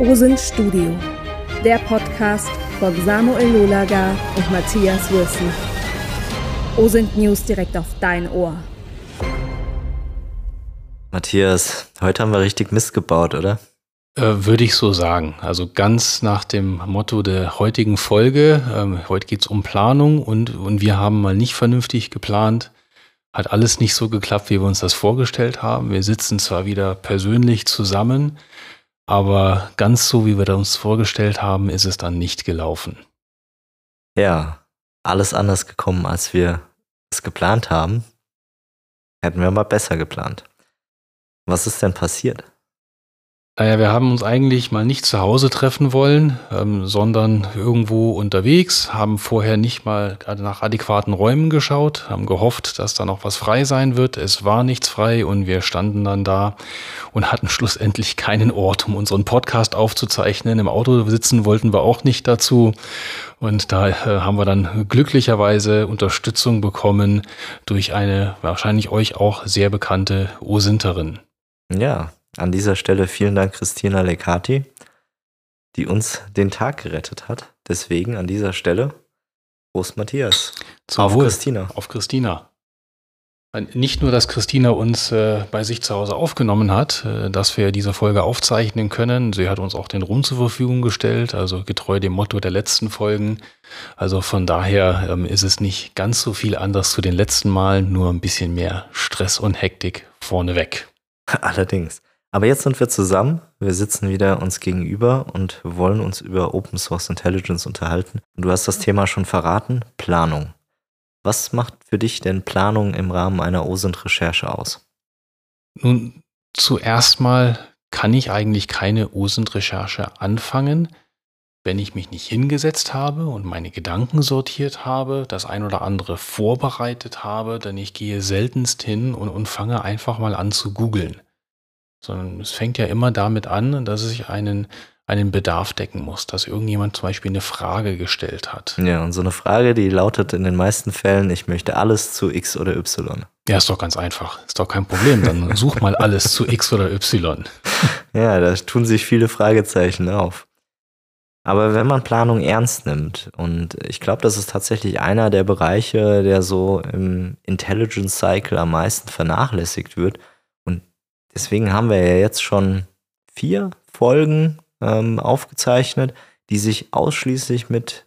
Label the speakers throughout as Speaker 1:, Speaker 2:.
Speaker 1: OSINT Studio, der Podcast von Samuel Lolaga und Matthias Wilson. OSINT News direkt auf dein Ohr.
Speaker 2: Matthias, heute haben wir richtig Mist gebaut, oder?
Speaker 3: Äh, würde ich so sagen. Also ganz nach dem Motto der heutigen Folge. Ähm, heute geht es um Planung und, und wir haben mal nicht vernünftig geplant. Hat alles nicht so geklappt, wie wir uns das vorgestellt haben. Wir sitzen zwar wieder persönlich zusammen, aber ganz so, wie wir uns vorgestellt haben, ist es dann nicht gelaufen.
Speaker 2: Ja, alles anders gekommen, als wir es geplant haben. Hätten wir mal besser geplant. Was ist denn passiert?
Speaker 3: Naja, wir haben uns eigentlich mal nicht zu Hause treffen wollen, ähm, sondern irgendwo unterwegs, haben vorher nicht mal nach adäquaten Räumen geschaut, haben gehofft, dass da noch was frei sein wird. Es war nichts frei und wir standen dann da und hatten schlussendlich keinen Ort, um unseren Podcast aufzuzeichnen. Im Auto sitzen wollten wir auch nicht dazu. Und da äh, haben wir dann glücklicherweise Unterstützung bekommen durch eine wahrscheinlich euch auch sehr bekannte Osinterin.
Speaker 2: Ja, an dieser Stelle vielen Dank Christina Lecati, die uns den Tag gerettet hat. Deswegen an dieser Stelle Prost Matthias.
Speaker 3: Zum auf Wohl. Christina. Auf Christina. Nicht nur, dass Christina uns äh, bei sich zu Hause aufgenommen hat, äh, dass wir diese Folge aufzeichnen können. Sie hat uns auch den Ruhm zur Verfügung gestellt, also getreu dem Motto der letzten Folgen. Also von daher ähm, ist es nicht ganz so viel anders zu den letzten Malen, nur ein bisschen mehr Stress und Hektik vorneweg.
Speaker 2: Allerdings. Aber jetzt sind wir zusammen, wir sitzen wieder uns gegenüber und wollen uns über Open Source Intelligence unterhalten. Und du hast das Thema schon verraten, Planung. Was macht für dich denn Planung im Rahmen einer OSINT-Recherche aus?
Speaker 3: Nun, zuerst mal kann ich eigentlich keine OSINT-Recherche anfangen, wenn ich mich nicht hingesetzt habe und meine Gedanken sortiert habe, das ein oder andere vorbereitet habe, denn ich gehe seltenst hin und, und fange einfach mal an zu googeln sondern es fängt ja immer damit an, dass ich einen, einen Bedarf decken muss, dass irgendjemand zum Beispiel eine Frage gestellt hat.
Speaker 2: Ja, und so eine Frage, die lautet in den meisten Fällen, ich möchte alles zu X oder Y.
Speaker 3: Ja, ist doch ganz einfach. Ist doch kein Problem. Dann such mal alles zu X oder Y.
Speaker 2: Ja, da tun sich viele Fragezeichen auf. Aber wenn man Planung ernst nimmt, und ich glaube, das ist tatsächlich einer der Bereiche, der so im Intelligence Cycle am meisten vernachlässigt wird, Deswegen haben wir ja jetzt schon vier Folgen ähm, aufgezeichnet, die sich ausschließlich mit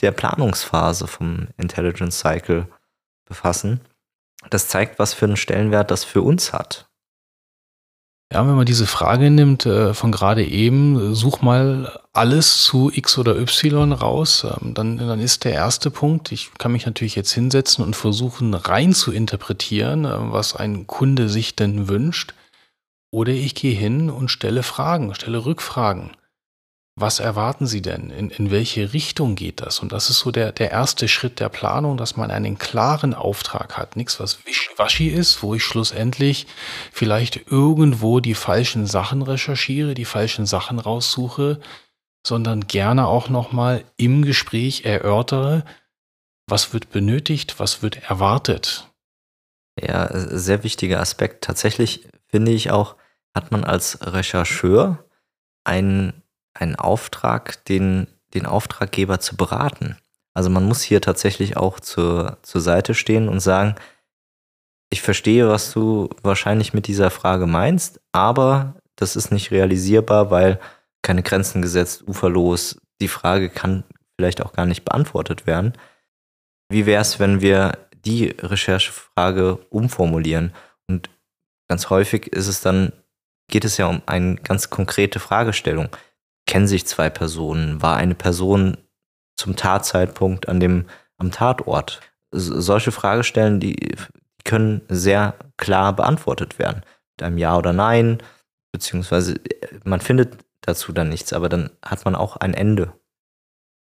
Speaker 2: der Planungsphase vom Intelligence Cycle befassen. Das zeigt, was für einen Stellenwert das für uns hat.
Speaker 3: Ja, wenn man diese Frage nimmt äh, von gerade eben, such mal alles zu X oder Y raus, ähm, dann, dann ist der erste Punkt, ich kann mich natürlich jetzt hinsetzen und versuchen rein zu interpretieren, äh, was ein Kunde sich denn wünscht. Oder ich gehe hin und stelle Fragen, stelle Rückfragen. Was erwarten Sie denn? In, in welche Richtung geht das? Und das ist so der, der erste Schritt der Planung, dass man einen klaren Auftrag hat. Nichts, was wischiwaschi ist, wo ich schlussendlich vielleicht irgendwo die falschen Sachen recherchiere, die falschen Sachen raussuche, sondern gerne auch nochmal im Gespräch erörtere, was wird benötigt, was wird erwartet.
Speaker 2: Ja, sehr wichtiger Aspekt. Tatsächlich finde ich auch, hat man als Rechercheur einen, einen Auftrag, den, den Auftraggeber zu beraten. Also man muss hier tatsächlich auch zur, zur Seite stehen und sagen, ich verstehe, was du wahrscheinlich mit dieser Frage meinst, aber das ist nicht realisierbar, weil keine Grenzen gesetzt, uferlos. Die Frage kann vielleicht auch gar nicht beantwortet werden. Wie wäre es, wenn wir die Recherchefrage umformulieren? Und ganz häufig ist es dann geht es ja um eine ganz konkrete Fragestellung. Kennen sich zwei Personen? War eine Person zum Tatzeitpunkt an dem, am Tatort? Solche Fragestellen, die können sehr klar beantwortet werden. Mit einem Ja oder Nein, beziehungsweise äh, man findet dazu dann nichts, aber dann hat man auch ein Ende.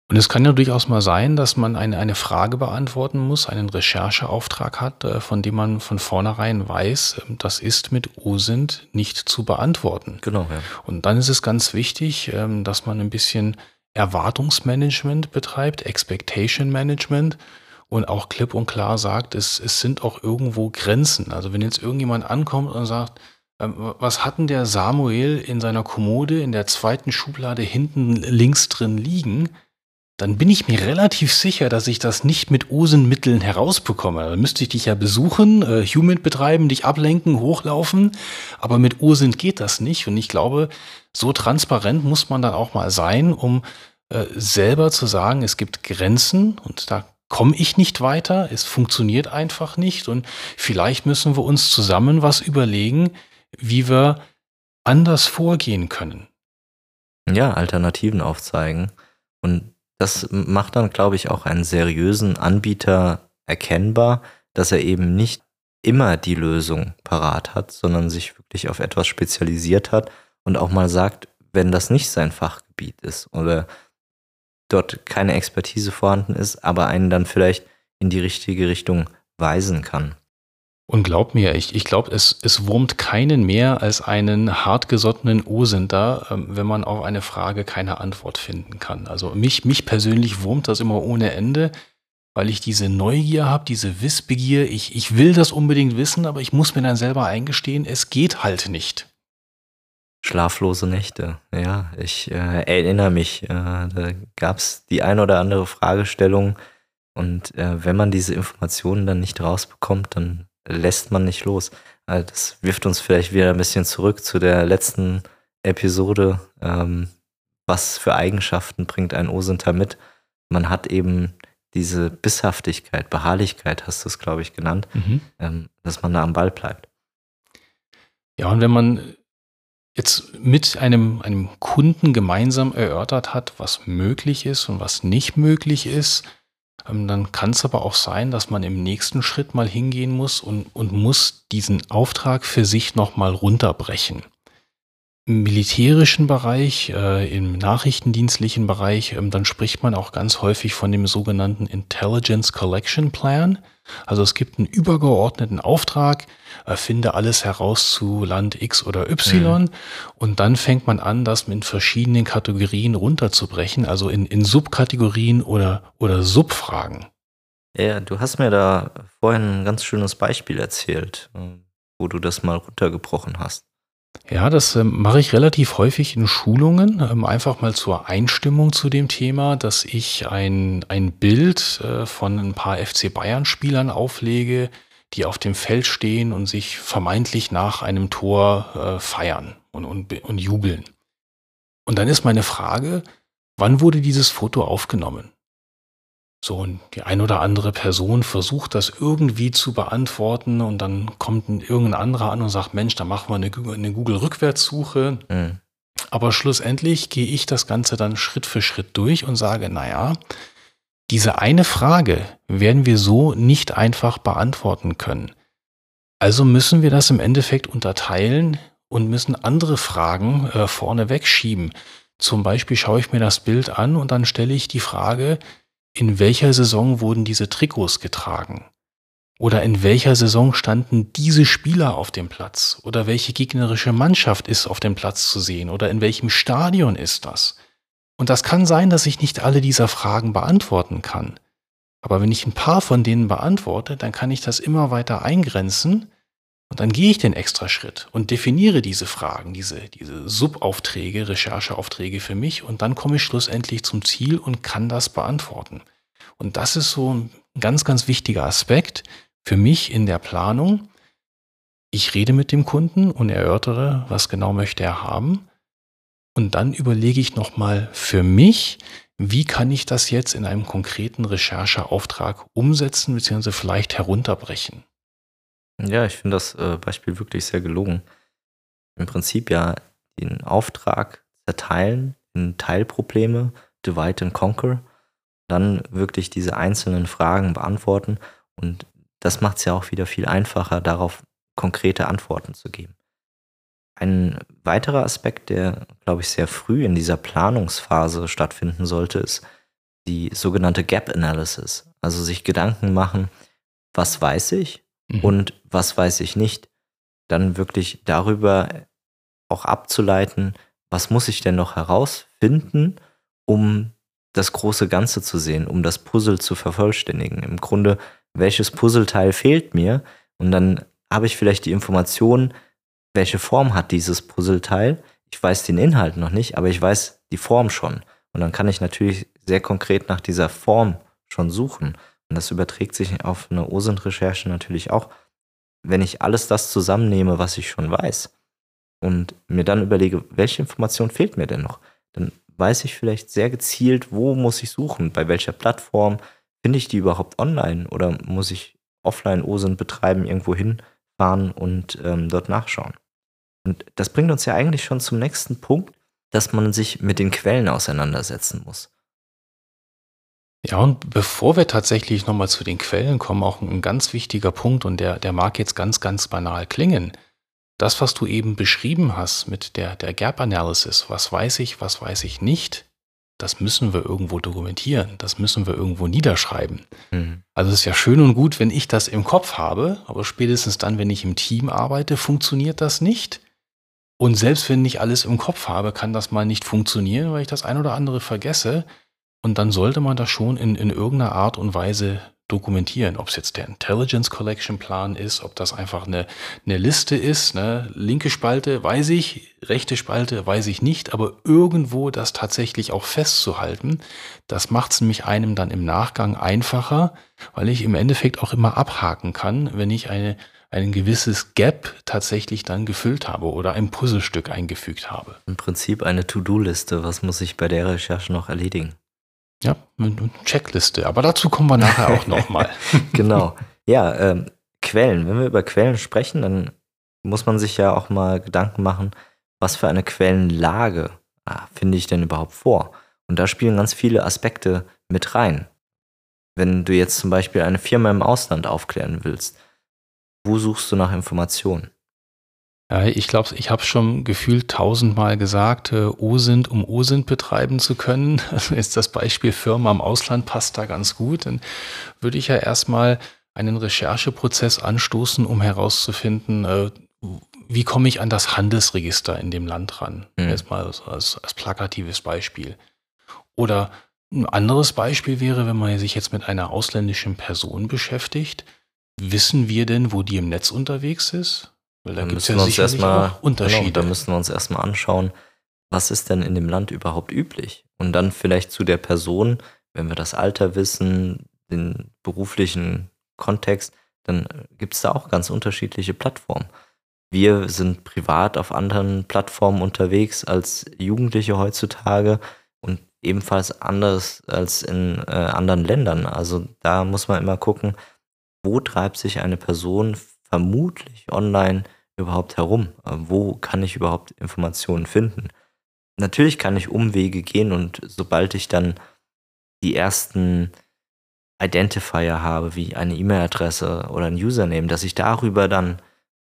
Speaker 3: Und es kann ja durchaus mal sein, dass man eine, eine Frage beantworten muss, einen Rechercheauftrag hat, äh, von dem man von vornherein weiß, ähm, das ist mit OSINT nicht zu beantworten.
Speaker 2: Genau. Ja.
Speaker 3: Und dann ist es ganz wichtig, ähm, dass man ein bisschen Erwartungsmanagement betreibt, Expectation Management und auch klipp und klar sagt, es, es sind auch irgendwo Grenzen. Also wenn jetzt irgendjemand ankommt und sagt, ähm, was hat denn der Samuel in seiner Kommode in der zweiten Schublade hinten links drin liegen? Dann bin ich mir relativ sicher, dass ich das nicht mit OSINT-Mitteln herausbekomme. Dann müsste ich dich ja besuchen, äh, Human betreiben, dich ablenken, hochlaufen. Aber mit OSINT geht das nicht. Und ich glaube, so transparent muss man dann auch mal sein, um äh, selber zu sagen, es gibt Grenzen und da komme ich nicht weiter, es funktioniert einfach nicht und vielleicht müssen wir uns zusammen was überlegen, wie wir anders vorgehen können.
Speaker 2: Ja, Alternativen aufzeigen. Und das macht dann, glaube ich, auch einen seriösen Anbieter erkennbar, dass er eben nicht immer die Lösung parat hat, sondern sich wirklich auf etwas spezialisiert hat und auch mal sagt, wenn das nicht sein Fachgebiet ist oder dort keine Expertise vorhanden ist, aber einen dann vielleicht in die richtige Richtung weisen kann.
Speaker 3: Und glaub mir, ich, ich glaube, es, es wurmt keinen mehr als einen hartgesottenen O-Sender, ähm, wenn man auf eine Frage keine Antwort finden kann. Also mich, mich persönlich wurmt das immer ohne Ende, weil ich diese Neugier habe, diese Wissbegier. Ich, ich will das unbedingt wissen, aber ich muss mir dann selber eingestehen, es geht halt nicht.
Speaker 2: Schlaflose Nächte, ja. Ich äh, erinnere mich, äh, da gab es die ein oder andere Fragestellung und äh, wenn man diese Informationen dann nicht rausbekommt, dann lässt man nicht los. Also das wirft uns vielleicht wieder ein bisschen zurück zu der letzten Episode. Ähm, was für Eigenschaften bringt ein Osinter mit? Man hat eben diese Bisshaftigkeit, Beharrlichkeit, hast du es, glaube ich, genannt, mhm. ähm, dass man da am Ball bleibt.
Speaker 3: Ja, und wenn man jetzt mit einem, einem Kunden gemeinsam erörtert hat, was möglich ist und was nicht möglich ist, dann kann es aber auch sein, dass man im nächsten Schritt mal hingehen muss und, und muss diesen Auftrag für sich nochmal runterbrechen. Im militärischen Bereich, äh, im nachrichtendienstlichen Bereich, ähm, dann spricht man auch ganz häufig von dem sogenannten Intelligence Collection Plan. Also es gibt einen übergeordneten Auftrag, finde alles heraus zu Land X oder Y mhm. und dann fängt man an, das mit verschiedenen Kategorien runterzubrechen, also in, in Subkategorien oder, oder Subfragen.
Speaker 2: Ja, du hast mir da vorhin ein ganz schönes Beispiel erzählt, äh, wo du das mal runtergebrochen hast.
Speaker 3: Ja, das äh, mache ich relativ häufig in Schulungen, ähm, einfach mal zur Einstimmung zu dem Thema, dass ich ein, ein Bild äh, von ein paar FC Bayern-Spielern auflege, die auf dem Feld stehen und sich vermeintlich nach einem Tor äh, feiern und, und, und jubeln. Und dann ist meine Frage, wann wurde dieses Foto aufgenommen? So, und die ein oder andere Person versucht das irgendwie zu beantworten und dann kommt ein, irgendein anderer an und sagt, Mensch, da machen wir eine, eine Google-Rückwärtssuche. Mhm. Aber schlussendlich gehe ich das Ganze dann Schritt für Schritt durch und sage, naja, diese eine Frage werden wir so nicht einfach beantworten können. Also müssen wir das im Endeffekt unterteilen und müssen andere Fragen äh, vorne wegschieben. Zum Beispiel schaue ich mir das Bild an und dann stelle ich die Frage, in welcher Saison wurden diese Trikots getragen? Oder in welcher Saison standen diese Spieler auf dem Platz? Oder welche gegnerische Mannschaft ist auf dem Platz zu sehen? Oder in welchem Stadion ist das? Und das kann sein, dass ich nicht alle dieser Fragen beantworten kann. Aber wenn ich ein paar von denen beantworte, dann kann ich das immer weiter eingrenzen und dann gehe ich den extra Schritt und definiere diese Fragen, diese, diese Subaufträge, Rechercheaufträge für mich und dann komme ich schlussendlich zum Ziel und kann das beantworten. Und das ist so ein ganz, ganz wichtiger Aspekt für mich in der Planung. Ich rede mit dem Kunden und erörtere, was genau möchte er haben. Und dann überlege ich nochmal für mich, wie kann ich das jetzt in einem konkreten Rechercheauftrag umsetzen bzw. vielleicht herunterbrechen.
Speaker 2: Ja, ich finde das äh, Beispiel wirklich sehr gelungen. Im Prinzip ja den Auftrag zerteilen in Teilprobleme, divide and conquer, dann wirklich diese einzelnen Fragen beantworten und das macht es ja auch wieder viel einfacher, darauf konkrete Antworten zu geben. Ein weiterer Aspekt, der, glaube ich, sehr früh in dieser Planungsphase stattfinden sollte, ist die sogenannte Gap Analysis. Also sich Gedanken machen, was weiß ich mhm. und was weiß ich nicht. Dann wirklich darüber auch abzuleiten, was muss ich denn noch herausfinden, um das große Ganze zu sehen, um das Puzzle zu vervollständigen. Im Grunde, welches Puzzleteil fehlt mir? Und dann habe ich vielleicht die Information, welche Form hat dieses Puzzleteil. Ich weiß den Inhalt noch nicht, aber ich weiß die Form schon. Und dann kann ich natürlich sehr konkret nach dieser Form schon suchen. Und das überträgt sich auf eine OSINT-Recherche natürlich auch. Wenn ich alles das zusammennehme, was ich schon weiß, und mir dann überlege, welche Information fehlt mir denn noch, dann weiß ich vielleicht sehr gezielt, wo muss ich suchen, bei welcher Plattform, finde ich die überhaupt online oder muss ich offline OSINT betreiben, irgendwo hinfahren und ähm, dort nachschauen. Und das bringt uns ja eigentlich schon zum nächsten Punkt, dass man sich mit den Quellen auseinandersetzen muss.
Speaker 3: Ja, und bevor wir tatsächlich nochmal zu den Quellen kommen, auch ein ganz wichtiger Punkt, und der, der mag jetzt ganz, ganz banal klingen. Das, was du eben beschrieben hast mit der, der Gap Analysis, was weiß ich, was weiß ich nicht, das müssen wir irgendwo dokumentieren, das müssen wir irgendwo niederschreiben. Mhm. Also es ist ja schön und gut, wenn ich das im Kopf habe, aber spätestens dann, wenn ich im Team arbeite, funktioniert das nicht. Und selbst wenn ich alles im Kopf habe, kann das mal nicht funktionieren, weil ich das ein oder andere vergesse. Und dann sollte man das schon in, in irgendeiner Art und Weise dokumentieren. Ob es jetzt der Intelligence Collection Plan ist, ob das einfach eine, eine Liste ist. Ne? Linke Spalte weiß ich, rechte Spalte weiß ich nicht, aber irgendwo das tatsächlich auch festzuhalten, das macht es nämlich einem dann im Nachgang einfacher, weil ich im Endeffekt auch immer abhaken kann, wenn ich eine, ein gewisses Gap tatsächlich dann gefüllt habe oder ein Puzzlestück eingefügt habe.
Speaker 2: Im Prinzip eine To-Do-Liste. Was muss ich bei der Recherche noch erledigen?
Speaker 3: Ja, eine Checkliste. Aber dazu kommen wir nachher auch nochmal.
Speaker 2: genau. Ja, ähm, Quellen. Wenn wir über Quellen sprechen, dann muss man sich ja auch mal Gedanken machen, was für eine Quellenlage ah, finde ich denn überhaupt vor? Und da spielen ganz viele Aspekte mit rein. Wenn du jetzt zum Beispiel eine Firma im Ausland aufklären willst, wo suchst du nach Informationen?
Speaker 3: Ja, ich glaube, ich habe schon gefühlt tausendmal gesagt, äh, OSINT, um OSINT betreiben zu können. Also ist das Beispiel Firma im Ausland passt da ganz gut. Dann würde ich ja erstmal einen Rechercheprozess anstoßen, um herauszufinden, äh, wie komme ich an das Handelsregister in dem Land ran. Mhm. Jetzt mal als, als plakatives Beispiel. Oder ein anderes Beispiel wäre, wenn man sich jetzt mit einer ausländischen Person beschäftigt, wissen wir denn, wo die im Netz unterwegs ist?
Speaker 2: Weil da gibt es ja sicherlich erstmal, auch Unterschiede. Genau, da müssen wir uns erstmal anschauen, was ist denn in dem Land überhaupt üblich? Und dann vielleicht zu der Person, wenn wir das Alter wissen, den beruflichen Kontext, dann gibt es da auch ganz unterschiedliche Plattformen. Wir sind privat auf anderen Plattformen unterwegs als Jugendliche heutzutage und ebenfalls anders als in äh, anderen Ländern. Also da muss man immer gucken, wo treibt sich eine Person vermutlich online überhaupt herum? Äh, wo kann ich überhaupt Informationen finden? Natürlich kann ich Umwege gehen und sobald ich dann die ersten Identifier habe, wie eine E-Mail-Adresse oder ein Username, dass ich darüber dann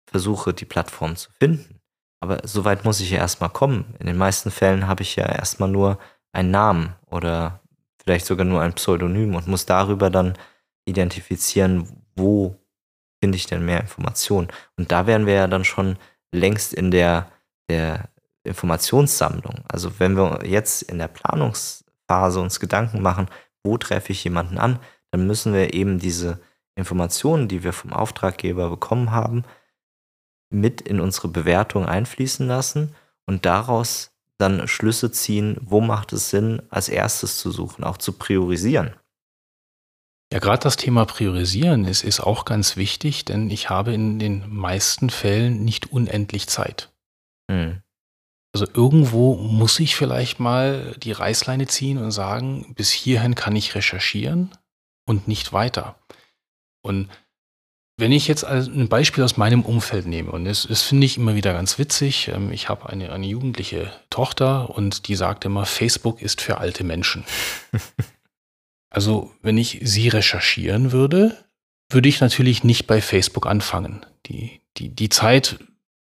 Speaker 2: versuche, die Plattform zu finden. Aber so weit muss ich ja erstmal kommen. In den meisten Fällen habe ich ja erstmal nur einen Namen oder vielleicht sogar nur ein Pseudonym und muss darüber dann identifizieren, wo finde ich denn mehr Informationen? Und da wären wir ja dann schon längst in der, der Informationssammlung. Also wenn wir jetzt in der Planungsphase uns Gedanken machen, wo treffe ich jemanden an, dann müssen wir eben diese Informationen, die wir vom Auftraggeber bekommen haben, mit in unsere Bewertung einfließen lassen und daraus dann Schlüsse ziehen, wo macht es Sinn, als erstes zu suchen, auch zu priorisieren.
Speaker 3: Ja, gerade das Thema Priorisieren ist, ist auch ganz wichtig, denn ich habe in den meisten Fällen nicht unendlich Zeit. Mhm. Also irgendwo muss ich vielleicht mal die Reißleine ziehen und sagen, bis hierhin kann ich recherchieren und nicht weiter. Und wenn ich jetzt ein Beispiel aus meinem Umfeld nehme, und das, das finde ich immer wieder ganz witzig, ähm, ich habe eine, eine jugendliche Tochter und die sagt immer, Facebook ist für alte Menschen. Also, wenn ich sie recherchieren würde, würde ich natürlich nicht bei Facebook anfangen. Die, die, die Zeit,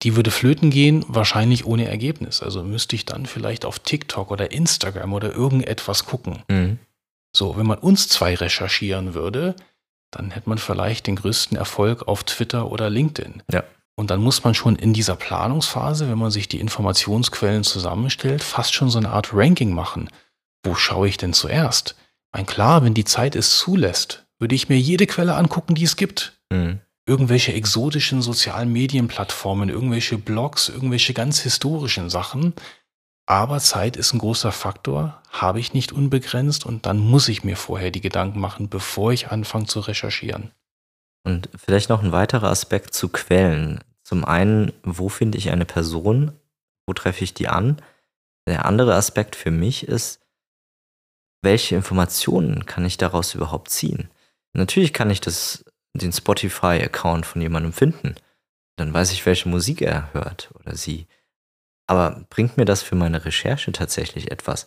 Speaker 3: die würde flöten gehen, wahrscheinlich ohne Ergebnis. Also müsste ich dann vielleicht auf TikTok oder Instagram oder irgendetwas gucken. Mhm. So, wenn man uns zwei recherchieren würde, dann hätte man vielleicht den größten Erfolg auf Twitter oder LinkedIn. Ja. Und dann muss man schon in dieser Planungsphase, wenn man sich die Informationsquellen zusammenstellt, fast schon so eine Art Ranking machen. Wo schaue ich denn zuerst? Mein klar, wenn die Zeit es zulässt, würde ich mir jede Quelle angucken, die es gibt. Mhm. irgendwelche exotischen sozialen Medienplattformen, irgendwelche Blogs, irgendwelche ganz historischen Sachen. Aber Zeit ist ein großer Faktor, habe ich nicht unbegrenzt und dann muss ich mir vorher die Gedanken machen, bevor ich anfange zu recherchieren.
Speaker 2: Und vielleicht noch ein weiterer Aspekt zu Quellen. Zum einen, wo finde ich eine Person? Wo treffe ich die an? Der andere Aspekt für mich ist, welche Informationen kann ich daraus überhaupt ziehen? Natürlich kann ich das, den Spotify-Account von jemandem finden. Dann weiß ich, welche Musik er hört oder sie. Aber bringt mir das für meine Recherche tatsächlich etwas?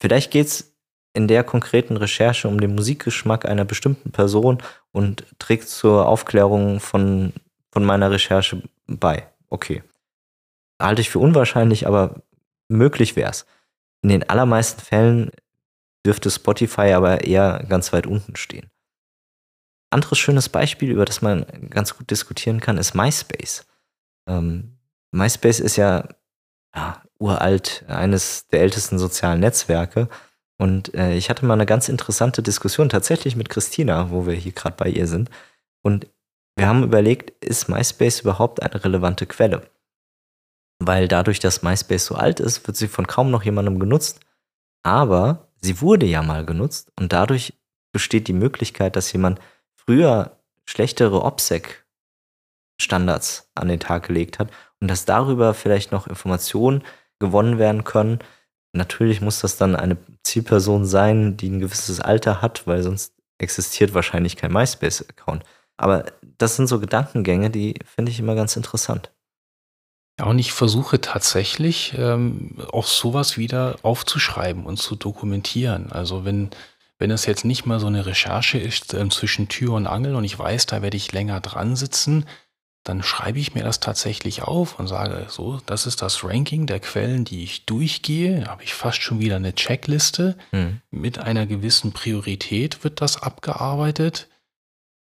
Speaker 2: Vielleicht geht es in der konkreten Recherche um den Musikgeschmack einer bestimmten Person und trägt zur Aufklärung von, von meiner Recherche bei. Okay. Halte ich für unwahrscheinlich, aber möglich wäre es. In den allermeisten Fällen dürfte Spotify aber eher ganz weit unten stehen. Anderes schönes Beispiel, über das man ganz gut diskutieren kann, ist MySpace. Ähm, MySpace ist ja, ja, uralt, eines der ältesten sozialen Netzwerke. Und äh, ich hatte mal eine ganz interessante Diskussion tatsächlich mit Christina, wo wir hier gerade bei ihr sind. Und wir haben überlegt, ist MySpace überhaupt eine relevante Quelle? Weil dadurch, dass MySpace so alt ist, wird sie von kaum noch jemandem genutzt. Aber sie wurde ja mal genutzt und dadurch besteht die Möglichkeit, dass jemand früher schlechtere OPSEC-Standards an den Tag gelegt hat und dass darüber vielleicht noch Informationen gewonnen werden können. Natürlich muss das dann eine Zielperson sein, die ein gewisses Alter hat, weil sonst existiert wahrscheinlich kein MySpace-Account. Aber das sind so Gedankengänge, die finde ich immer ganz interessant.
Speaker 3: Ja, und ich versuche tatsächlich ähm, auch sowas wieder aufzuschreiben und zu dokumentieren. Also wenn, wenn es jetzt nicht mal so eine Recherche ist äh, zwischen Tür und Angel und ich weiß, da werde ich länger dran sitzen, dann schreibe ich mir das tatsächlich auf und sage, so, das ist das Ranking der Quellen, die ich durchgehe. Da habe ich fast schon wieder eine Checkliste. Mhm. Mit einer gewissen Priorität wird das abgearbeitet.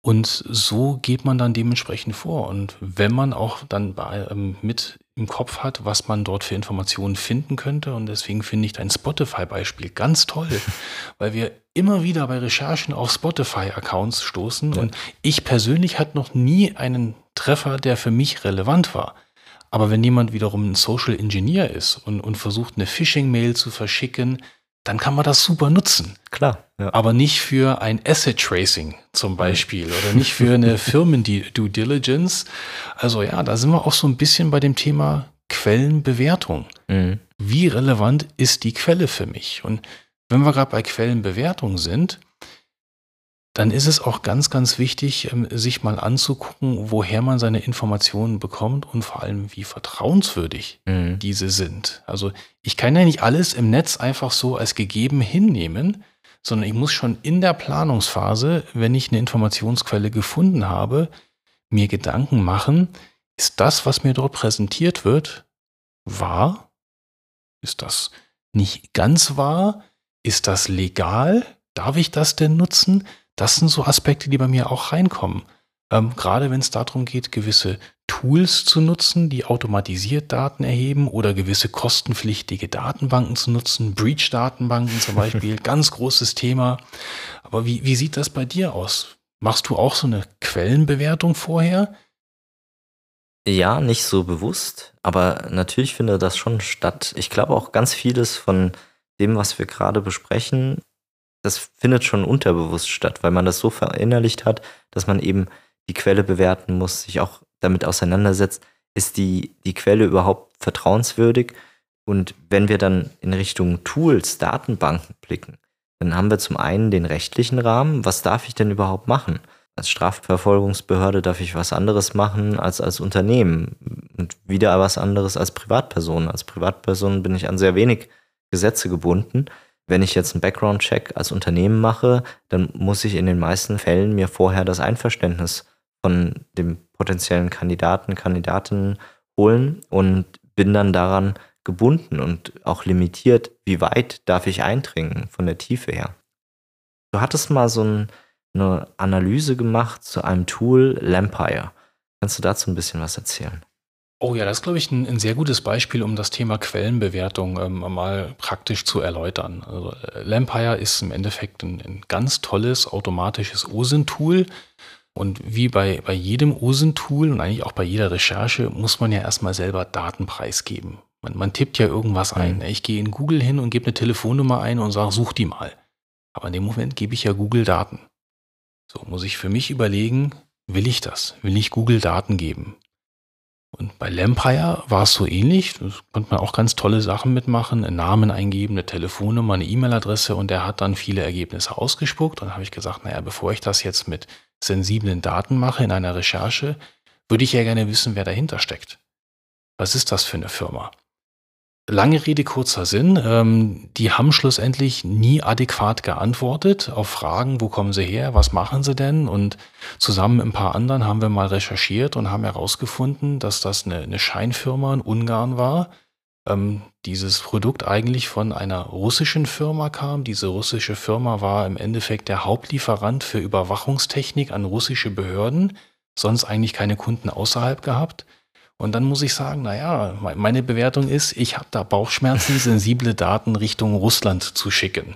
Speaker 3: Und so geht man dann dementsprechend vor. Und wenn man auch dann bei, ähm, mit im Kopf hat, was man dort für Informationen finden könnte, und deswegen finde ich dein Spotify-Beispiel ganz toll, weil wir immer wieder bei Recherchen auf Spotify-Accounts stoßen. Ja. Und ich persönlich hatte noch nie einen Treffer, der für mich relevant war. Aber wenn jemand wiederum ein Social Engineer ist und, und versucht, eine Phishing-Mail zu verschicken, dann kann man das super nutzen.
Speaker 2: Klar.
Speaker 3: Ja. Aber nicht für ein Asset Tracing zum Beispiel oder nicht für eine Firmen-Due Diligence. Also ja, da sind wir auch so ein bisschen bei dem Thema Quellenbewertung. Mhm. Wie relevant ist die Quelle für mich? Und wenn wir gerade bei Quellenbewertung sind, dann ist es auch ganz, ganz wichtig, ähm, sich mal anzugucken, woher man seine Informationen bekommt und vor allem, wie vertrauenswürdig mhm. diese sind. Also ich kann ja nicht alles im Netz einfach so als gegeben hinnehmen, sondern ich muss schon in der Planungsphase, wenn ich eine Informationsquelle gefunden habe, mir Gedanken machen, ist das, was mir dort präsentiert wird, wahr? Ist das nicht ganz wahr? Ist das legal? Darf ich das denn nutzen? Das sind so Aspekte, die bei mir auch reinkommen. Ähm, gerade wenn es darum geht, gewisse Tools zu nutzen, die automatisiert Daten erheben oder gewisse kostenpflichtige Datenbanken zu nutzen, Breach-Datenbanken zum Beispiel, ganz großes Thema. Aber wie, wie sieht das bei dir aus? Machst du auch so eine Quellenbewertung vorher?
Speaker 2: Ja, nicht so bewusst, aber natürlich findet das schon statt. Ich glaube auch ganz vieles von dem, was wir gerade besprechen, das findet schon unterbewusst statt, weil man das so verinnerlicht hat, dass man eben die Quelle bewerten muss, sich auch damit auseinandersetzt, ist die, die Quelle überhaupt vertrauenswürdig? Und wenn wir dann in Richtung Tools, Datenbanken blicken, dann haben wir zum einen den rechtlichen Rahmen. Was darf ich denn überhaupt machen? Als Strafverfolgungsbehörde darf ich was anderes machen als als Unternehmen und wieder was anderes als Privatperson. Als Privatperson bin ich an sehr wenig Gesetze gebunden wenn ich jetzt einen Background-Check als Unternehmen mache, dann muss ich in den meisten Fällen mir vorher das Einverständnis von dem potenziellen Kandidaten, Kandidatinnen holen und bin dann daran gebunden und auch limitiert, wie weit darf ich eindringen von der Tiefe her. Du hattest mal so ein, eine Analyse gemacht zu einem Tool Lampire. Kannst du dazu ein bisschen was erzählen?
Speaker 3: Oh ja, das ist, glaube ich, ein, ein sehr gutes Beispiel, um das Thema Quellenbewertung ähm, mal praktisch zu erläutern. Also, äh, Lampire ist im Endeffekt ein, ein ganz tolles automatisches OSINT-Tool, Und wie bei, bei jedem OSINT-Tool und eigentlich auch bei jeder Recherche muss man ja erstmal selber Daten preisgeben. Man, man tippt ja irgendwas ein. Mhm. Ich gehe in Google hin und gebe eine Telefonnummer ein und sage, such die mal. Aber in dem Moment gebe ich ja Google Daten. So muss ich für mich überlegen, will ich das? Will ich Google Daten geben? Und bei Lampire war es so ähnlich. Da konnte man auch ganz tolle Sachen mitmachen, einen Namen eingeben, eine Telefonnummer, eine E-Mail-Adresse und der hat dann viele Ergebnisse ausgespuckt. Und dann habe ich gesagt, naja, bevor ich das jetzt mit sensiblen Daten mache in einer Recherche, würde ich ja gerne wissen, wer dahinter steckt. Was ist das für eine Firma? Lange Rede, kurzer Sinn. Ähm, die haben schlussendlich nie adäquat geantwortet auf Fragen, wo kommen sie her, was machen sie denn? Und zusammen mit ein paar anderen haben wir mal recherchiert und haben herausgefunden, dass das eine, eine Scheinfirma in Ungarn war. Ähm, dieses Produkt eigentlich von einer russischen Firma kam. Diese russische Firma war im Endeffekt der Hauptlieferant für Überwachungstechnik an russische Behörden, sonst eigentlich keine Kunden außerhalb gehabt. Und dann muss ich sagen, naja, meine Bewertung ist, ich habe da Bauchschmerzen, sensible Daten Richtung Russland zu schicken,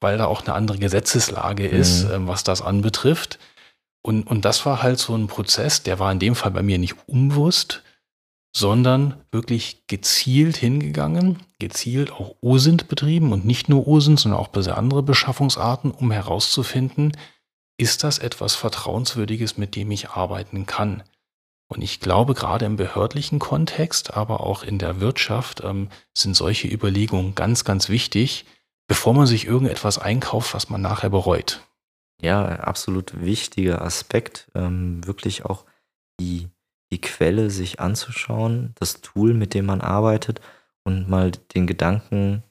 Speaker 3: weil da auch eine andere Gesetzeslage ist, mhm. Ähm, was das anbetrifft. Und, und das war halt so ein Prozess, der war in dem Fall bei mir nicht unbewusst, sondern wirklich gezielt hingegangen, gezielt auch OSINT betrieben und nicht nur OSINT, sondern auch andere Beschaffungsarten, um herauszufinden, ist das etwas Vertrauenswürdiges, mit dem ich arbeiten kann. Und ich glaube, gerade im behördlichen Kontext, aber auch in der Wirtschaft ähm, sind solche Überlegungen ganz, ganz wichtig, bevor man sich irgendetwas einkauft, was man nachher bereut.
Speaker 2: Ja, absolut wichtiger Aspekt, ähm, wirklich auch die, die Quelle sich anzuschauen, das Tool, mit dem man arbeitet und mal den Gedanken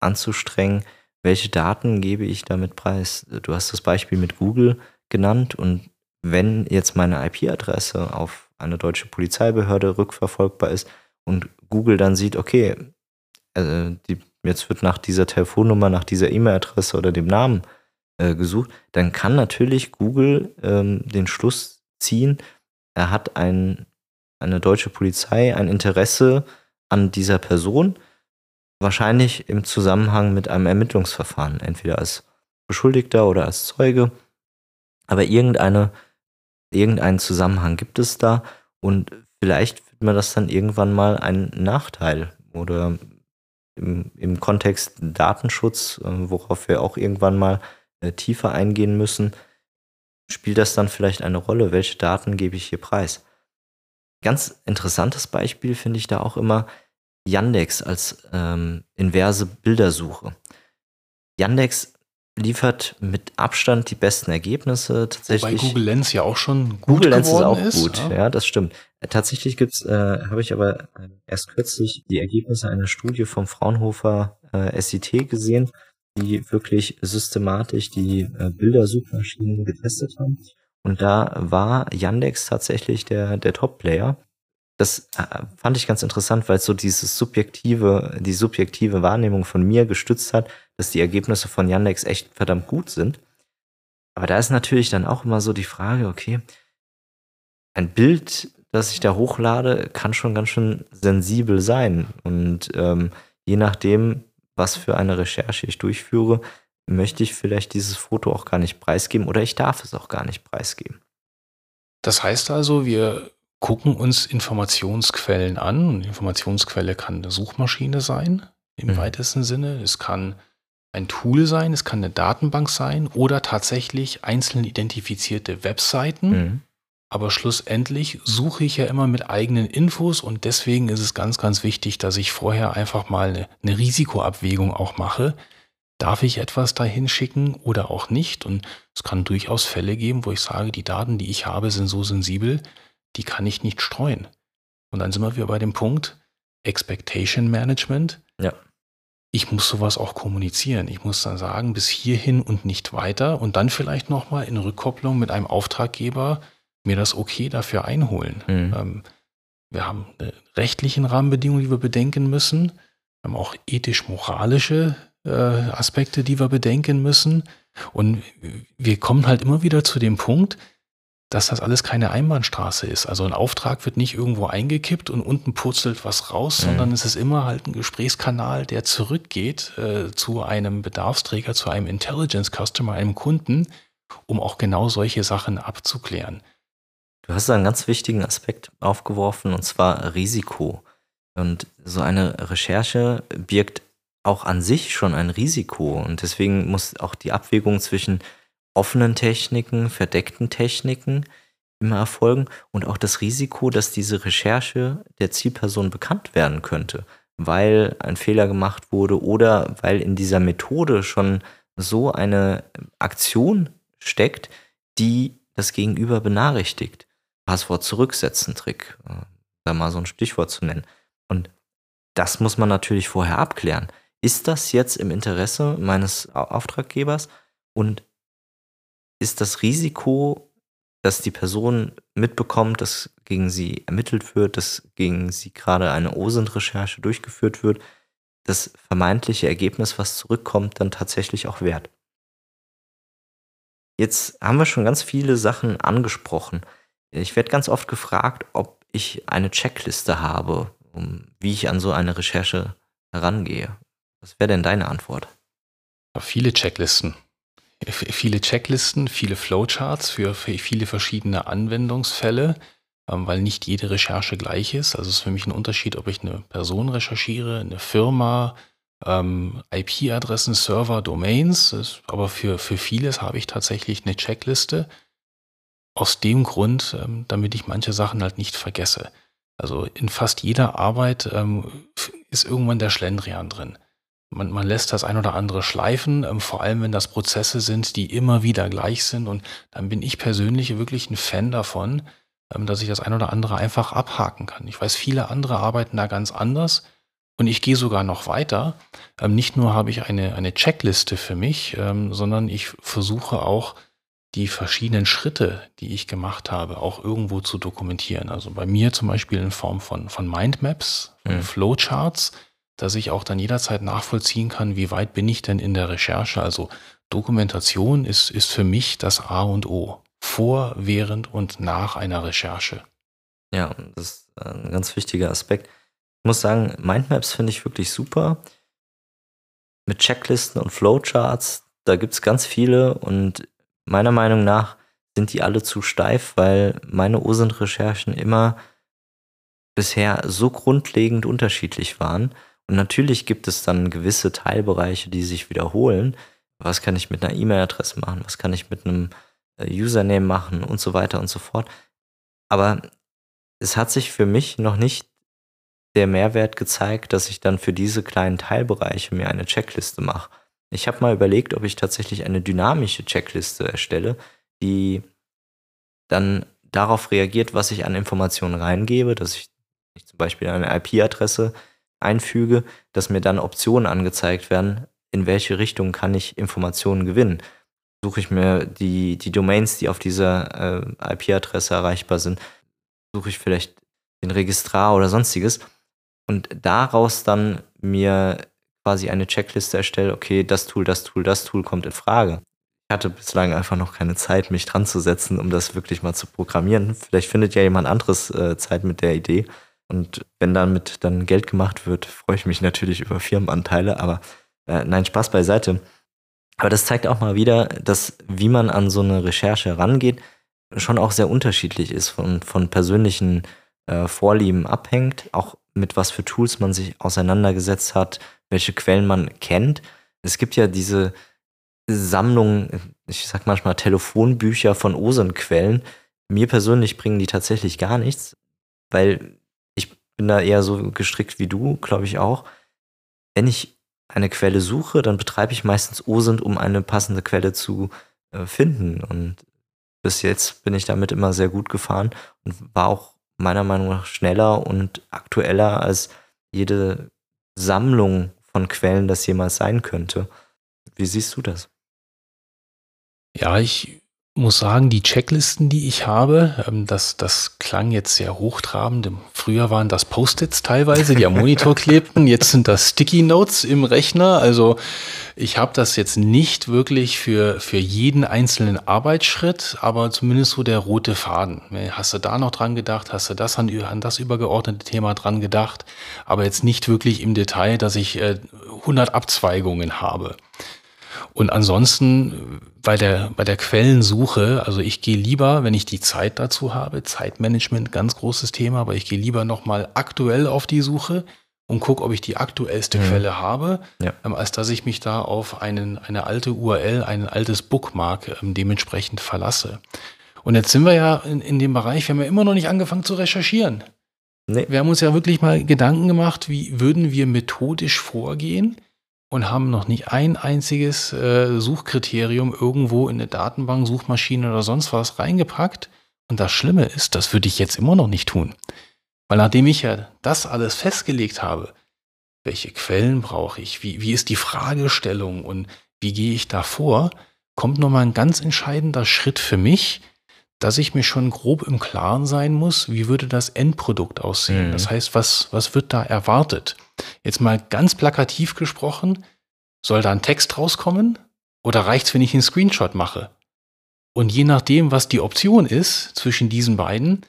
Speaker 2: anzustrengen, welche Daten gebe ich damit preis. Du hast das Beispiel mit Google genannt und wenn jetzt meine IP-Adresse auf eine deutsche Polizeibehörde rückverfolgbar ist und Google dann sieht, okay, äh, die, jetzt wird nach dieser Telefonnummer, nach dieser E-Mail-Adresse oder dem Namen äh, gesucht, dann kann natürlich Google ähm, den Schluss ziehen, er hat ein, eine deutsche Polizei ein Interesse an dieser Person, wahrscheinlich im Zusammenhang mit einem Ermittlungsverfahren, entweder als Beschuldigter oder als Zeuge. Aber irgendeine irgendeinen Zusammenhang gibt es da und vielleicht wird mir das dann irgendwann mal ein Nachteil oder im, im Kontext Datenschutz, äh, worauf wir auch irgendwann mal äh, tiefer eingehen müssen, spielt das dann vielleicht eine Rolle? Welche Daten gebe ich hier preis? Ganz interessantes Beispiel finde ich da auch immer Yandex als ähm, inverse Bildersuche. Yandex liefert mit Abstand die besten Ergebnisse.
Speaker 3: Tatsächlich. Wobei Google Lens ja auch schon gut
Speaker 2: Google Lens ist auch ist, gut, ja. ja, das stimmt. Tatsächlich gibt's, äh, habe ich aber äh, erst kürzlich die Ergebnisse einer Studie vom Fraunhofer äh, SIT gesehen, die wirklich systematisch die äh, Bildersuchmaschinen getestet haben. Und da war Yandex tatsächlich der, der Top-Player das äh, fand ich ganz interessant, weil es so dieses subjektive, die subjektive Wahrnehmung von mir gestützt hat, dass die Ergebnisse von Yandex echt verdammt gut sind. Aber da ist natürlich dann auch immer so die Frage, okay, ein Bild, das ich da hochlade, kann schon ganz schön sensibel sein. Und ähm, je nachdem, was für eine Recherche ich durchführe, möchte ich vielleicht dieses Foto auch gar nicht preisgeben oder ich darf es auch gar nicht preisgeben.
Speaker 3: Das heißt also, wir gucken uns Informationsquellen an. Und Informationsquelle kann eine Suchmaschine sein, im mhm. weitesten Sinne. Es kann ein Tool sein, es kann eine Datenbank sein oder tatsächlich einzeln identifizierte Webseiten. Mhm. Aber schlussendlich suche ich ja immer mit eigenen Infos und deswegen ist es ganz, ganz wichtig, dass ich vorher einfach mal eine, eine Risikoabwägung auch mache. Darf ich etwas dahin schicken oder auch nicht? Und es kann durchaus Fälle geben, wo ich sage, die Daten, die ich habe, sind so sensibel, die kann ich nicht streuen. Und dann sind wir wieder bei dem Punkt Expectation Management.
Speaker 2: Ja.
Speaker 3: Ich muss sowas auch kommunizieren. Ich muss dann sagen, bis hierhin und nicht weiter und dann vielleicht nochmal in Rückkopplung mit einem Auftraggeber mir das okay dafür einholen. Mhm. Ähm, wir haben rechtlichen Rahmenbedingungen, die wir bedenken müssen. Wir haben auch ethisch-moralische äh, Aspekte, die wir bedenken müssen. Und wir kommen halt immer wieder zu dem Punkt, dass das alles keine Einbahnstraße ist. Also ein Auftrag wird nicht irgendwo eingekippt und unten purzelt was raus, mhm. sondern es ist immer halt ein Gesprächskanal, der zurückgeht äh, zu einem Bedarfsträger, zu einem Intelligence Customer, einem Kunden um auch genau solche Sachen abzuklären.
Speaker 2: Du hast einen ganz wichtigen Aspekt aufgeworfen, und zwar Risiko. Und so eine Recherche birgt auch an sich schon ein Risiko. Und deswegen muss auch die Abwägung zwischen offenen Techniken, verdeckten Techniken immer erfolgen und auch das Risiko, dass diese Recherche der Zielperson bekannt werden könnte, weil ein Fehler gemacht wurde oder weil in dieser Methode schon so eine Aktion steckt, die das Gegenüber benachrichtigt. Passwort zurücksetzen Trick, äh, da mal so ein Stichwort zu nennen. Und das muss man natürlich vorher abklären. Ist das jetzt im Interesse meines Auftraggebers und ist das Risiko, dass die Person mitbekommt, dass gegen sie ermittelt wird, dass gegen sie gerade eine OSINT-Recherche durchgeführt wird, das vermeintliche Ergebnis, was zurückkommt, dann tatsächlich auch wert. Jetzt haben wir schon ganz viele Sachen angesprochen. Ich werde ganz oft gefragt, ob ich eine Checkliste habe, um, wie ich an so eine Recherche herangehe. Was wäre denn deine Antwort?
Speaker 3: Viele Checklisten. Viele Checklisten, viele Flowcharts für viele verschiedene Anwendungsfälle, ähm, weil nicht jede Recherche gleich ist. Also es ist für mich ein Unterschied, ob ich eine Person recherchiere, eine Firma, ähm, IP-Adressen, Server, Domains. aber für, für vieles habe ich tatsächlich eine Checkliste aus dem Grund, ähm, damit ich manche Sachen halt nicht vergesse. Also in fast jeder Arbeit ist irgendwann der Schlendrian drin. Man, man lässt das ein oder andere schleifen, ähm, vor allem wenn das Prozesse sind, die immer wieder gleich sind. Und dann bin ich persönlich wirklich ein Fan davon, ähm, dass ich das ein oder andere einfach abhaken kann. Ich weiß, viele andere arbeiten da ganz anders. Und ich gehe sogar noch weiter. Ähm, nicht nur habe ich eine, eine Checkliste für mich, ähm, sondern ich versuche auch die verschiedenen Schritte, die ich gemacht habe, auch irgendwo zu dokumentieren. Also bei mir zum Beispiel in Form von, von Mindmaps, von mhm. Flowcharts, dass ich auch dann jederzeit nachvollziehen kann, wie weit bin ich denn in der Recherche. Also Dokumentation ist, ist für mich das A und O. Vor, während und nach einer Recherche.
Speaker 2: Ja, das ist ein ganz wichtiger Aspekt. Ich muss sagen, Mindmaps finde ich wirklich super. Mit Checklisten und Flowcharts, da gibt es ganz viele und meiner Meinung nach sind die alle zu steif, weil meine OSINT-Recherchen immer bisher so grundlegend unterschiedlich waren. Und natürlich gibt es dann gewisse Teilbereiche, die sich wiederholen. Was kann ich mit einer E-Mail-Adresse machen? Was kann ich mit einem äh, Username machen? Und so weiter und so fort. Aber es hat sich für mich noch nicht der Mehrwert gezeigt, dass ich dann für diese kleinen Teilbereiche mir eine Checkliste mache. Ich habe mal überlegt, ob ich tatsächlich eine dynamische Checkliste erstelle, die dann darauf reagiert, was ich an Informationen reingebe, dass ich, ich zum Beispiel eine IP-Adresse einfüge, dass mir dann Optionen angezeigt werden, in welche Richtung kann ich Informationen gewinnen. Suche ich mir die, die Domains, die auf dieser äh, IP-Adresse erreichbar sind, suche ich vielleicht den Registrar oder sonstiges und daraus dann mir quasi eine Checkliste erstelle, okay, das Tool, das Tool, das Tool kommt in Frage. Ich hatte bislang einfach noch keine Zeit, mich dran zu setzen, um das wirklich mal zu programmieren. Vielleicht findet ja jemand anderes äh, Zeit mit der Idee. Und wenn damit dann Geld gemacht wird, freue ich mich natürlich über Firmenanteile, aber äh, nein, Spaß beiseite. Aber das zeigt auch mal wieder, dass wie man an so eine Recherche rangeht, schon auch sehr unterschiedlich ist, von, von persönlichen äh, Vorlieben abhängt, auch mit was für Tools man sich auseinandergesetzt hat, welche Quellen man kennt. Es gibt ja diese Sammlung, ich sag manchmal Telefonbücher von OSINT-Quellen. Mir persönlich bringen die tatsächlich gar nichts, weil bin da eher so gestrickt wie du, glaube ich auch. Wenn ich eine Quelle suche, dann betreibe ich meistens OSINT, um eine passende Quelle zu äh, finden. Und bis jetzt bin ich damit immer sehr gut gefahren und war auch meiner Meinung nach schneller und aktueller als jede Sammlung von Quellen das jemals sein könnte. Wie siehst du das?
Speaker 3: Ja, ich muss sagen, die Checklisten, die ich habe, ähm, das, das klang jetzt sehr hochtrabend. Früher waren das Post-its teilweise, die am Monitor klebten. Jetzt sind das Sticky Notes im Rechner. Also ich habe das jetzt nicht wirklich für, für jeden einzelnen Arbeitsschritt, aber zumindest so der rote Faden. Hast du da noch dran gedacht? Hast du das an, an das übergeordnete Thema dran gedacht? Aber jetzt nicht wirklich im Detail, dass ich äh, 100 Abzweigungen habe. Und ansonsten bei der, bei der Quellensuche, also ich gehe lieber, wenn ich die Zeit dazu habe, Zeitmanagement, ganz großes Thema, aber ich gehe lieber nochmal aktuell auf die Suche und gucke, ob ich die aktuellste mhm. Quelle habe, ja. ähm, als dass ich mich da auf einen, eine alte URL, ein altes Bookmark ähm, dementsprechend verlasse. Und jetzt sind wir ja in, in dem Bereich, wir haben ja immer noch nicht angefangen zu recherchieren. Nee. Wir haben uns ja wirklich mal Gedanken gemacht, wie würden wir methodisch vorgehen und haben noch nicht ein einziges äh, Suchkriterium irgendwo in eine Datenbank, Suchmaschine oder sonst was reingepackt. Und das Schlimme ist, das würde ich jetzt immer noch nicht tun. Weil nachdem ich ja das alles festgelegt habe, welche Quellen brauche ich, wie, wie ist die Fragestellung und wie gehe ich da vor, kommt nochmal ein ganz entscheidender Schritt für mich, dass ich mir schon grob im Klaren sein muss, wie würde das Endprodukt aussehen. Mhm. Das heißt, was, was wird da erwartet? Jetzt mal ganz plakativ gesprochen, soll da ein Text rauskommen oder reicht es, wenn ich einen Screenshot mache? Und je nachdem, was die Option ist zwischen diesen beiden,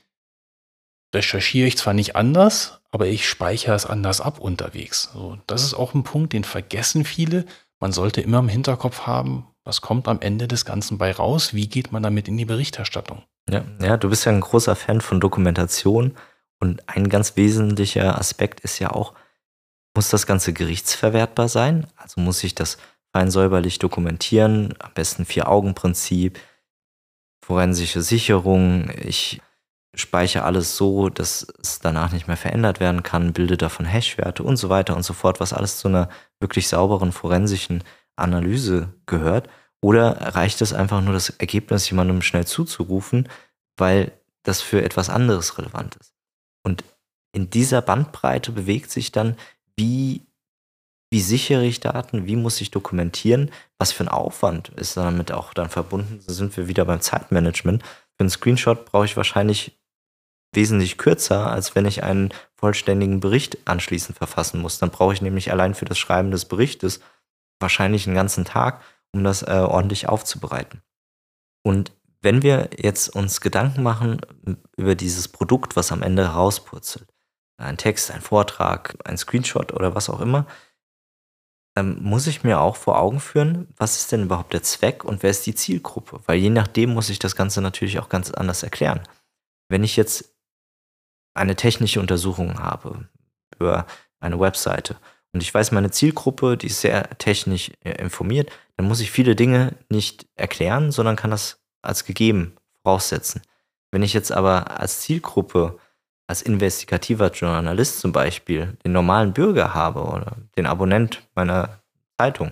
Speaker 3: recherchiere ich zwar nicht anders, aber ich speichere es anders ab unterwegs. So, das ist auch ein Punkt, den vergessen viele. Man sollte immer im Hinterkopf haben, was kommt am Ende des Ganzen bei raus? Wie geht man damit in die Berichterstattung?
Speaker 2: Ja, ja, du bist ja ein großer Fan von Dokumentation und ein ganz wesentlicher Aspekt ist ja auch, muss das Ganze gerichtsverwertbar sein? Also muss ich das fein säuberlich dokumentieren, am besten Vier-Augen-Prinzip, forensische Sicherung, ich speichere alles so, dass es danach nicht mehr verändert werden kann, bilde davon Hashwerte und so weiter und so fort, was alles zu einer wirklich sauberen forensischen Analyse gehört? Oder reicht es einfach nur, das Ergebnis jemandem schnell zuzurufen, weil das für etwas anderes relevant ist? Und in dieser Bandbreite bewegt sich dann, wie, wie sichere ich Daten, wie muss ich dokumentieren, was für ein Aufwand ist damit auch dann verbunden. Da sind wir wieder beim Zeitmanagement. Für einen Screenshot brauche ich wahrscheinlich wesentlich kürzer, als wenn ich einen vollständigen Bericht anschließend verfassen muss. Dann brauche ich nämlich allein für das Schreiben des Berichtes wahrscheinlich einen ganzen Tag, um das äh, ordentlich aufzubereiten. Und wenn wir jetzt uns Gedanken machen über dieses Produkt, was am Ende herauspurzelt, ein Text, ein Vortrag, ein Screenshot oder was auch immer, ähm, muss ich mir auch vor Augen führen, was ist denn überhaupt der Zweck und wer ist die Zielgruppe? Weil je nachdem muss ich das Ganze natürlich auch ganz anders erklären. Wenn ich jetzt eine technische Untersuchung habe über eine Webseite und ich weiß, meine Zielgruppe, die ist sehr technisch äh, informiert, dann muss ich viele Dinge nicht erklären, sondern kann das als gegeben voraussetzen. Wenn ich jetzt aber als Zielgruppe, als investigativer Journalist zum Beispiel, den normalen Bürger habe oder den Abonnent meiner Zeitung,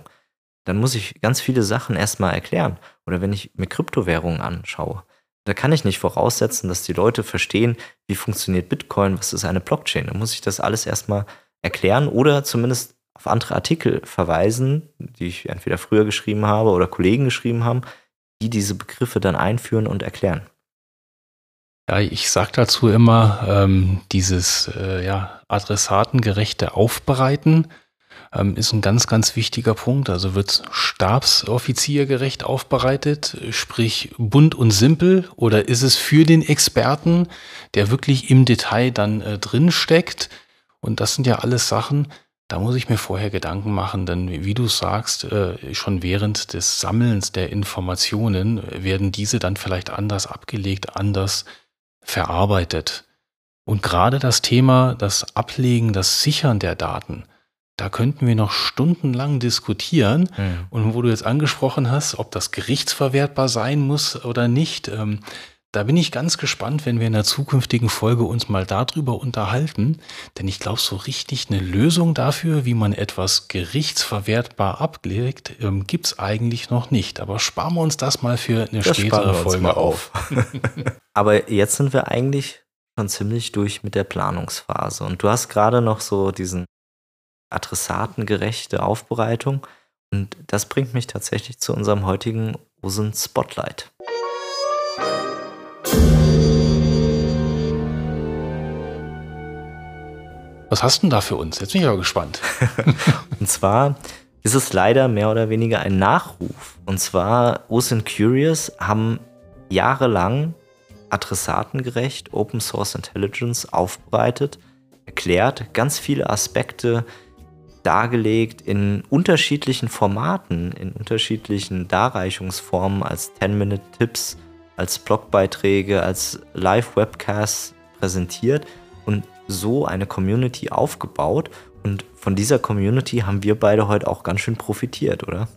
Speaker 2: dann muss ich ganz viele Sachen erstmal erklären. Oder wenn ich mir Kryptowährungen anschaue, da kann ich nicht voraussetzen, dass die Leute verstehen, wie funktioniert Bitcoin, was ist eine Blockchain. Da muss ich das alles erstmal erklären oder zumindest auf andere Artikel verweisen, die ich entweder früher geschrieben habe oder Kollegen geschrieben haben, die diese Begriffe dann einführen und erklären.
Speaker 3: Ja, ich sage dazu immer, ähm, dieses äh, ja, adressatengerechte Aufbereiten ähm, ist ein ganz, ganz wichtiger Punkt. Also wird stabsoffiziergerecht aufbereitet, sprich bunt und simpel, oder ist es für den Experten, der wirklich im Detail dann äh, drin steckt, und das sind ja alles Sachen, da muss ich mir vorher Gedanken machen, denn wie du sagst, äh, schon während des Sammelns der Informationen werden diese dann vielleicht anders abgelegt, anders verarbeitet. Und gerade das Thema, das Ablegen, das Sichern der Daten, da könnten wir noch stundenlang diskutieren. Mhm. Und wo du jetzt angesprochen hast, ob das gerichtsverwertbar sein muss oder nicht, ähm, da bin ich ganz gespannt, wenn wir in der zukünftigen Folge uns mal darüber unterhalten, denn ich glaube, so richtig eine Lösung dafür, wie man etwas gerichtsverwertbar ablegt, ähm, gibt es eigentlich noch nicht. Aber sparen wir uns das mal für eine das spätere Folge auf.
Speaker 2: Aber jetzt sind wir eigentlich schon ziemlich durch mit der Planungsphase. Und du hast gerade noch so diesen adressatengerechte Aufbereitung. Und das bringt mich tatsächlich zu unserem heutigen OSIN Spotlight.
Speaker 3: Was hast du denn da für uns? Jetzt bin ich aber gespannt.
Speaker 2: und zwar ist es leider mehr oder weniger ein Nachruf. Und zwar OSINT Curious haben jahrelang adressatengerecht Open Source Intelligence aufbereitet, erklärt, ganz viele Aspekte dargelegt in unterschiedlichen Formaten, in unterschiedlichen Darreichungsformen als 10-Minute-Tipps, als Blogbeiträge, als Live-Webcasts präsentiert so eine Community aufgebaut. Und von dieser Community haben wir beide heute auch ganz schön profitiert, oder?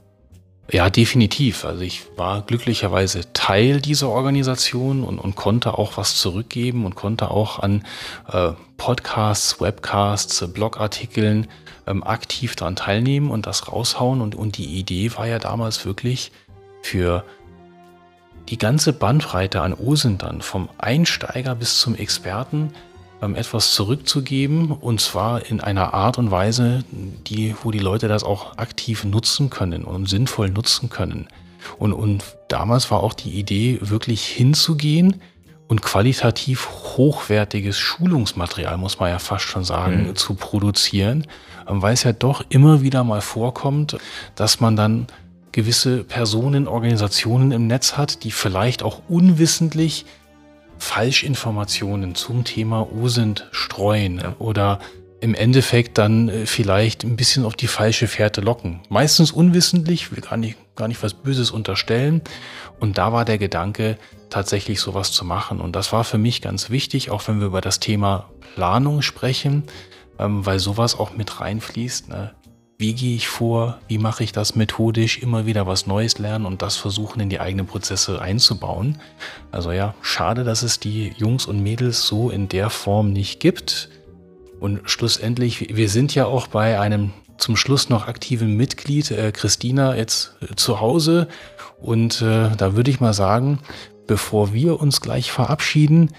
Speaker 3: Ja, definitiv. Also ich war glücklicherweise Teil dieser Organisation und, und konnte auch was zurückgeben und konnte auch an äh, Podcasts, Webcasts, Blogartikeln ähm, aktiv daran teilnehmen und das raushauen. Und, und die Idee war ja damals wirklich für die ganze Bandbreite an Osindern, vom Einsteiger bis zum Experten, etwas zurückzugeben und zwar in einer Art und Weise, die, wo die Leute das auch aktiv nutzen können und sinnvoll nutzen können. Und, und damals war auch die Idee, wirklich hinzugehen und qualitativ hochwertiges Schulungsmaterial, muss man ja fast schon sagen, mhm. zu produzieren, ähm, weil es ja doch immer wieder mal vorkommt, dass man dann gewisse Personen, Organisationen im Netz hat, die vielleicht auch unwissentlich Falschinformationen zum Thema OSINT streuen ja. oder im Endeffekt dann äh, vielleicht ein bisschen auf die falsche Fährte locken. Meistens unwissentlich, will gar nicht, gar nicht was Böses unterstellen. Und da war der Gedanke, tatsächlich sowas zu machen. Und das war für mich ganz wichtig, auch wenn wir über das Thema Planung sprechen, ähm, weil sowas auch mit reinfließt. Ne? Wie gehe ich vor, wie mache ich das methodisch, immer wieder was Neues lernen und das versuchen in die eigenen Prozesse einzubauen. Also ja, schade, dass es die Jungs und Mädels so in der Form nicht gibt. Und schlussendlich, wir sind ja auch bei einem zum Schluss noch aktiven Mitglied, äh, Christina, jetzt äh, zu Hause. Und äh, da würde ich mal sagen, bevor wir uns gleich verabschieden,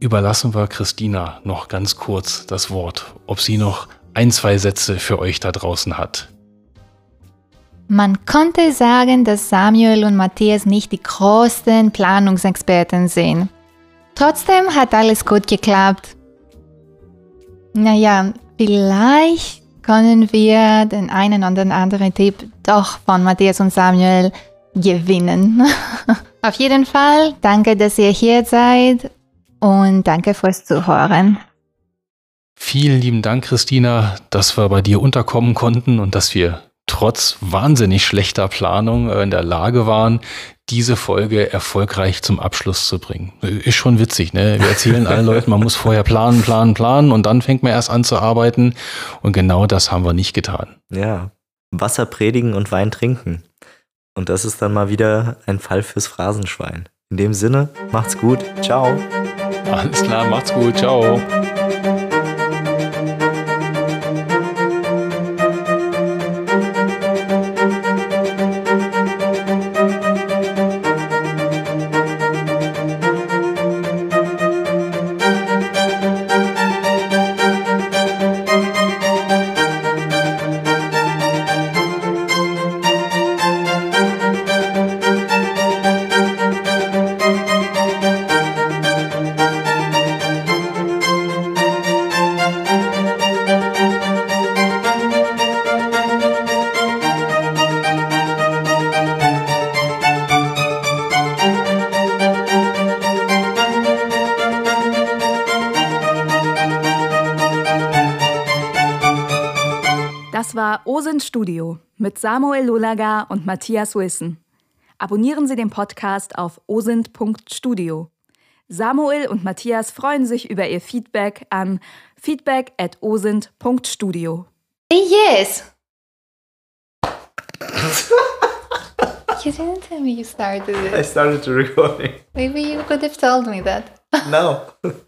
Speaker 3: überlassen wir Christina noch ganz kurz das Wort, ob sie noch ein, zwei Sätze für euch da draußen hat.
Speaker 4: Man konnte sagen, dass Samuel und Matthias nicht die größten Planungsexperten sind. Trotzdem hat alles gut geklappt. Naja, vielleicht können wir den einen oder anderen Tipp doch von Matthias und Samuel gewinnen. Auf jeden Fall, danke, dass ihr hier seid und danke fürs Zuhören.
Speaker 3: Vielen lieben Dank, Christina, dass wir bei dir unterkommen konnten und dass wir trotz wahnsinnig schlechter Planung äh, in der Lage waren, diese Folge erfolgreich zum Abschluss zu bringen. Ist schon witzig, ne? Wir erzählen allen Leuten, man muss vorher planen, planen, planen und dann fängt man erst an zu arbeiten. Und genau das haben wir nicht getan.
Speaker 2: Ja. Wasser predigen und Wein trinken. Und das ist dann mal wieder ein Fall fürs Phrasenschwein. In dem Sinne, macht's gut. Ciao.
Speaker 3: Alles klar, macht's gut. Ciao.
Speaker 1: OSINT Studio mit Samuel Lulaga und Matthias Wilson. Abonnieren Sie den Podcast auf osint.studio. Samuel und Matthias freuen sich über Ihr Feedback an feedback at osint.studio.
Speaker 4: Yes! you didn't tell me you started it.
Speaker 2: I started the recording.
Speaker 4: Maybe you could have told me that.
Speaker 2: No.